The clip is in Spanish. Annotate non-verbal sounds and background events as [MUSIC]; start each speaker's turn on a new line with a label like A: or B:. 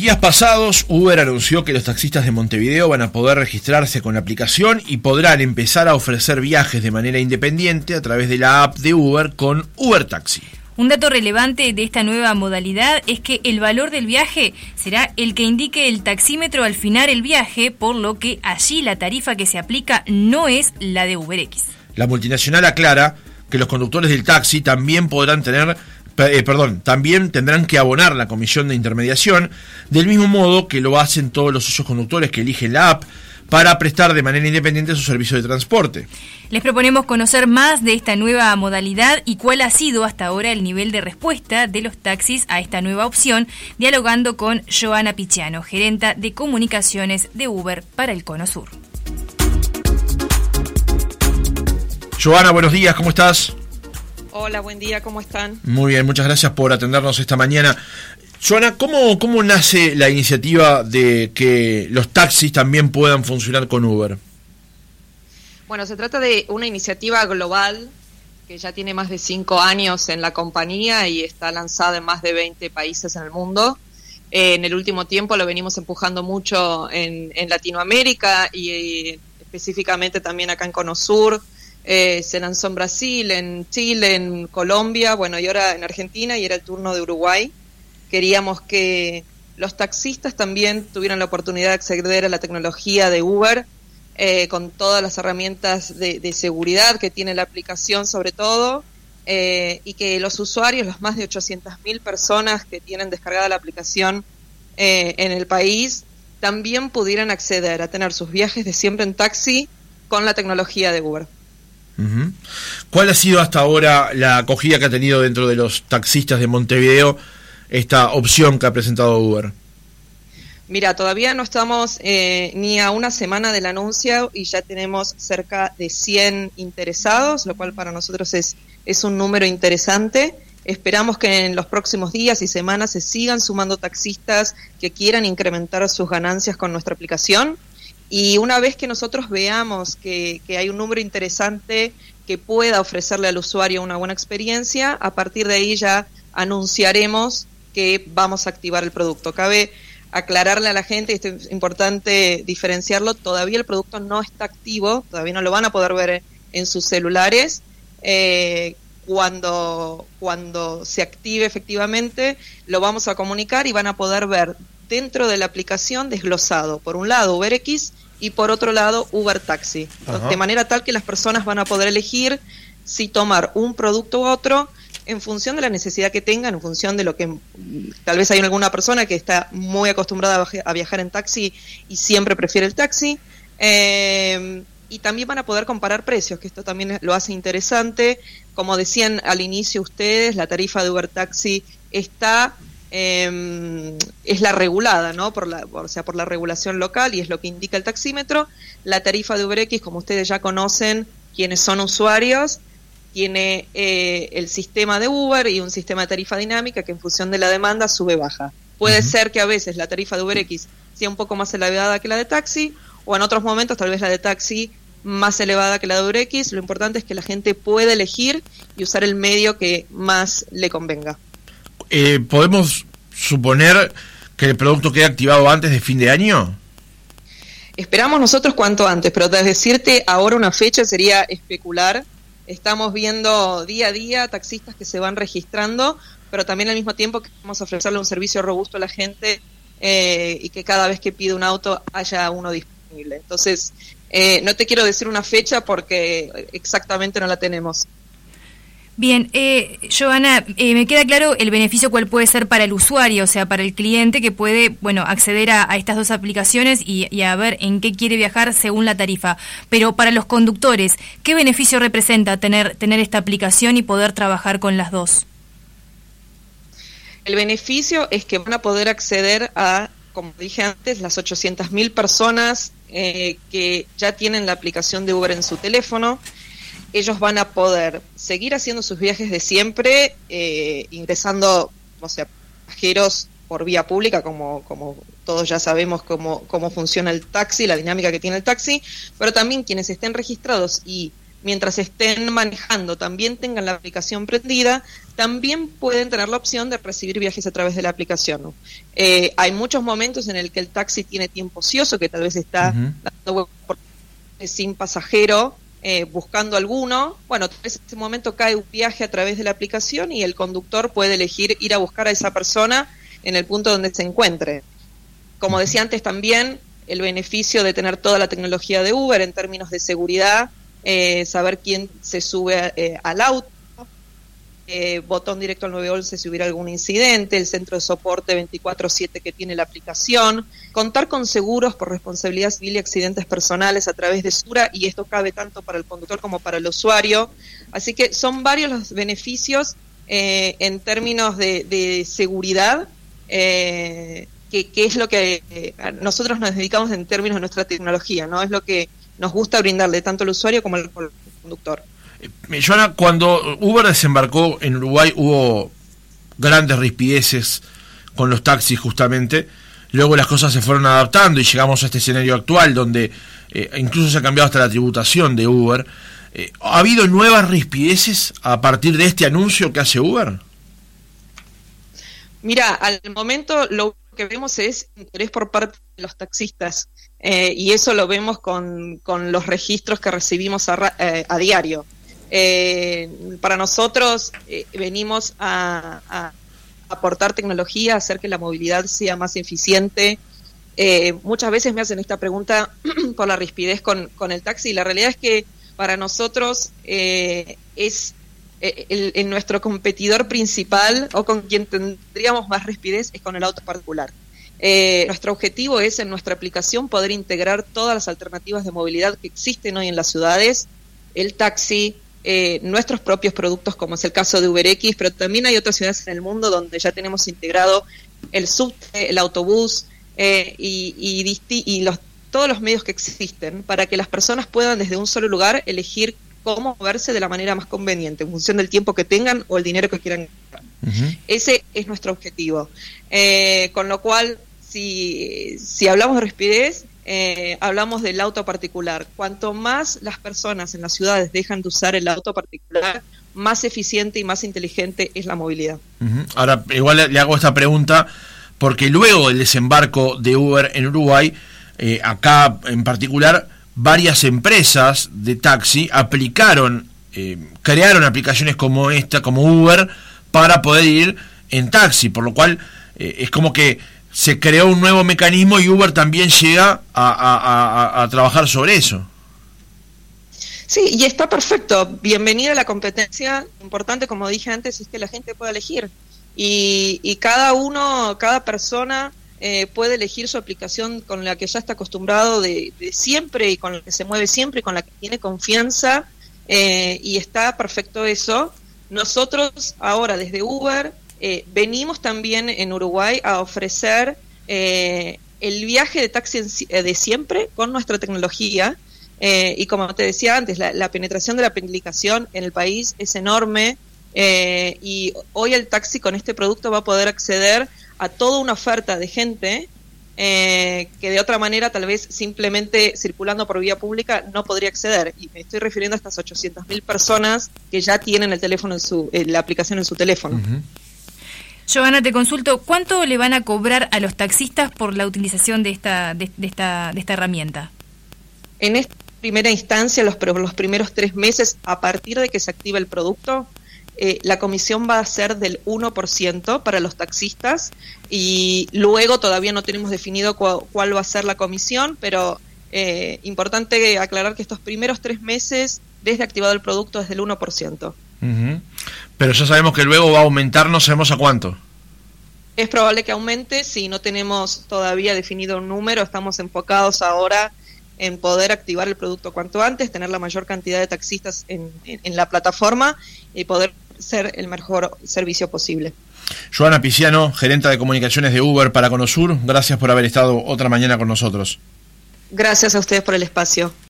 A: Días pasados, Uber anunció que los taxistas de Montevideo van a poder registrarse con la aplicación y podrán empezar a ofrecer viajes de manera independiente a través de la app de Uber con Uber Taxi.
B: Un dato relevante de esta nueva modalidad es que el valor del viaje será el que indique el taxímetro al final el viaje, por lo que allí la tarifa que se aplica no es la de UberX.
A: La multinacional aclara que los conductores del taxi también podrán tener eh, perdón, también tendrán que abonar la comisión de intermediación, del mismo modo que lo hacen todos los otros conductores que eligen la app para prestar de manera independiente su servicio de transporte.
B: Les proponemos conocer más de esta nueva modalidad y cuál ha sido hasta ahora el nivel de respuesta de los taxis a esta nueva opción, dialogando con Joana Pichiano, gerenta de comunicaciones de Uber para el Cono Sur.
A: Joana, buenos días, ¿cómo estás?
C: Hola, buen día, ¿cómo están?
A: Muy bien, muchas gracias por atendernos esta mañana. Joana, ¿cómo, ¿cómo nace la iniciativa de que los taxis también puedan funcionar con Uber?
C: Bueno, se trata de una iniciativa global que ya tiene más de cinco años en la compañía y está lanzada en más de 20 países en el mundo. Eh, en el último tiempo lo venimos empujando mucho en, en Latinoamérica y eh, específicamente también acá en Cono Sur eh, se lanzó en Brasil, en Chile, en Colombia, bueno, y ahora en Argentina y era el turno de Uruguay. Queríamos que los taxistas también tuvieran la oportunidad de acceder a la tecnología de Uber eh, con todas las herramientas de, seguridad que tiene la aplicación sobre todo eh, y que los usuarios, las más de 800.000 personas que tienen descargada la aplicación en el país, también pudieran acceder a tener sus viajes de siempre en taxi con la tecnología de Uber.
A: ¿Cuál ha sido hasta ahora la acogida que ha tenido dentro de los taxistas de Montevideo esta opción que ha presentado Uber?
C: Mira, todavía no estamos eh, ni a una semana del anuncio y ya tenemos cerca de 100 interesados, lo cual para nosotros es, es un número interesante. Esperamos que en los próximos días y semanas se sigan sumando taxistas que quieran incrementar sus ganancias con nuestra aplicación. Y una vez que nosotros veamos que, hay un número interesante que pueda ofrecerle al usuario una buena experiencia, a partir de ahí ya anunciaremos que vamos a activar el producto. Cabe aclararle a la gente, y esto es importante diferenciarlo, todavía el producto no está activo, todavía no lo van a poder ver en sus celulares. Eh, cuando, cuando se active efectivamente, lo vamos a comunicar y van a poder ver dentro de la aplicación desglosado, por un lado UberX y por otro lado Uber Taxi, de manera tal que las personas van a poder elegir si tomar un producto u otro en función de la necesidad que tengan, en función de lo que tal vez hay alguna persona que está muy acostumbrada a viajar en taxi y siempre prefiere el taxi. Eh, y también van a poder comparar precios, que esto también lo hace interesante. Como decían al inicio ustedes, la tarifa de Uber Taxi está eh, es la regulada, ¿no? Por la, o sea, por la regulación local y es lo que indica el taxímetro. La tarifa de UberX, como ustedes ya conocen, quienes son usuarios, tiene eh, el sistema de Uber y un sistema de tarifa dinámica que en función de la demanda sube baja. Puede ser que a veces la tarifa de UberX sea un poco más elevada que la de taxi o en otros momentos tal vez la de taxi más elevada que la de UberX. Lo importante es que la gente pueda elegir y usar el medio que más le convenga.
A: Eh, ¿podemos suponer que el producto quede activado antes de fin de año?
C: Esperamos nosotros cuanto antes, pero decirte ahora una fecha sería especular. Estamos viendo día a día taxistas que se van registrando, pero también al mismo tiempo queremos ofrecerle un servicio robusto a la gente eh, y que cada vez que pide un auto haya uno disponible. Entonces, eh, no te quiero decir una fecha porque exactamente no la tenemos.
B: Bien, eh, Joana, eh, me queda claro el beneficio cuál puede ser para el usuario, o sea, para el cliente que puede, bueno, acceder a, estas dos aplicaciones y, a ver en qué quiere viajar según la tarifa. Pero para los conductores, ¿qué beneficio representa tener, tener esta aplicación y poder trabajar con las dos?
C: El beneficio es que van a poder acceder a, como dije antes, las 800.000 personas eh, que ya tienen la aplicación de Uber en su teléfono ellos van a poder seguir haciendo sus viajes de siempre, eh, ingresando, o sea, pasajeros por vía pública, como, como todos ya sabemos cómo, cómo funciona el taxi, la dinámica que tiene el taxi, pero también quienes estén registrados y mientras estén manejando, también tengan la aplicación prendida, también pueden tener la opción de recibir viajes a través de la aplicación. Eh, hay muchos momentos en el que el taxi tiene tiempo ocioso, que tal vez está dando sin pasajero, eh, buscando alguno. Bueno, en ese momento cae un viaje a través de la aplicación y el conductor puede elegir ir a buscar a esa persona en el punto donde se encuentre. Como decía antes también, el beneficio de tener toda la tecnología de Uber en términos de seguridad, eh, saber quién se sube eh, al auto, eh, botón directo al 911 si hubiera algún incidente, el centro de soporte 24/7 que tiene la aplicación, contar con seguros por responsabilidad civil y accidentes personales a través de Sura y esto cabe tanto para el conductor como para el usuario. Así que son varios los beneficios en términos de, seguridad. Que, que, es lo que nosotros nos dedicamos en términos de nuestra tecnología, ¿no? Es lo que nos gusta brindarle tanto al usuario como al conductor.
A: Eh, Joana, cuando Uber desembarcó en Uruguay hubo grandes rispideces con los taxis justamente. Luego las cosas se fueron adaptando y llegamos a este escenario actual donde eh, incluso se ha cambiado hasta la tributación de Uber. Eh, ¿Ha habido nuevas rispideces a partir de este anuncio que hace Uber?
C: Mira, al momento lo que vemos es interés por parte de los taxistas eh, y eso lo vemos con, con, los registros que recibimos eh, a diario. Eh, para nosotros venimos a, aportar tecnología, hacer que la movilidad sea más eficiente. muchas veces me hacen esta pregunta [CLEARS THROAT] por la rispidez con, con, el taxi la realidad es que para nosotros es el, nuestro competidor principal o con quien tendríamos más rispidez es con el auto particular. Eh, nuestro objetivo es en nuestra aplicación poder integrar todas las alternativas de movilidad que existen hoy en las ciudades, el taxi, eh, nuestros propios productos, como es el caso de UberX, pero también hay otras ciudades en el mundo donde ya tenemos integrado el subte, el autobús eh, y, y los, todos los medios que existen para que las personas puedan desde un solo lugar elegir cómo moverse de la manera más conveniente, en función del tiempo que tengan o el dinero que quieran Ese es nuestro objetivo. con lo cual, si, si hablamos de rapidez, eh, hablamos del auto particular. Cuanto más las personas en las ciudades dejan de usar el auto particular, más eficiente y más inteligente es la movilidad.
A: Ahora, igual le hago esta pregunta, porque luego del desembarco de Uber en Uruguay, eh, acá en particular, varias empresas de taxi aplicaron, eh, crearon aplicaciones como esta, como Uber, para poder ir en taxi, por lo cual es como que se creó un nuevo mecanismo y Uber también llega a, trabajar sobre eso.
C: Sí, y está perfecto. Bienvenida a la competencia. Importante, como dije antes, es que la gente pueda elegir. Y, cada uno, cada persona eh, puede elegir su aplicación con la que ya está acostumbrado de, siempre y con la que se mueve siempre y con la que tiene confianza. Eh, y está perfecto eso. Nosotros ahora desde Uber eh, venimos también en Uruguay a ofrecer eh, el viaje de taxi eh, de siempre con nuestra tecnología. y como te decía antes, la, penetración de la aplicación en el país es enorme y hoy el taxi con este producto va a poder acceder a toda una oferta de gente que de otra manera tal vez simplemente circulando por vía pública no podría acceder. Y me estoy refiriendo a estas 800.000 personas que ya tienen el teléfono en su, la aplicación en su teléfono.
B: Joana, te consulto, ¿cuánto le van a cobrar a los taxistas por la utilización de esta, de, esta, de esta herramienta?
C: En esta primera instancia, los, los primeros tres meses, a partir de que se activa el producto, eh, la comisión va a ser del 1% para los taxistas y luego todavía no tenemos definido cuál va a ser la comisión, pero eh, importante aclarar que estos primeros tres meses, desde activado el producto, es del 1%.
A: Pero ya sabemos que luego va a aumentar, no sabemos a cuánto.
C: Es probable que aumente, si no tenemos todavía definido un número, estamos enfocados ahora en poder activar el producto cuanto antes, tener la mayor cantidad de taxistas en, la plataforma y poder ser el mejor servicio posible.
A: Joana Piciano, gerente de comunicaciones de Uber para Conosur, gracias por haber estado otra mañana con nosotros.
C: Gracias a ustedes por el espacio.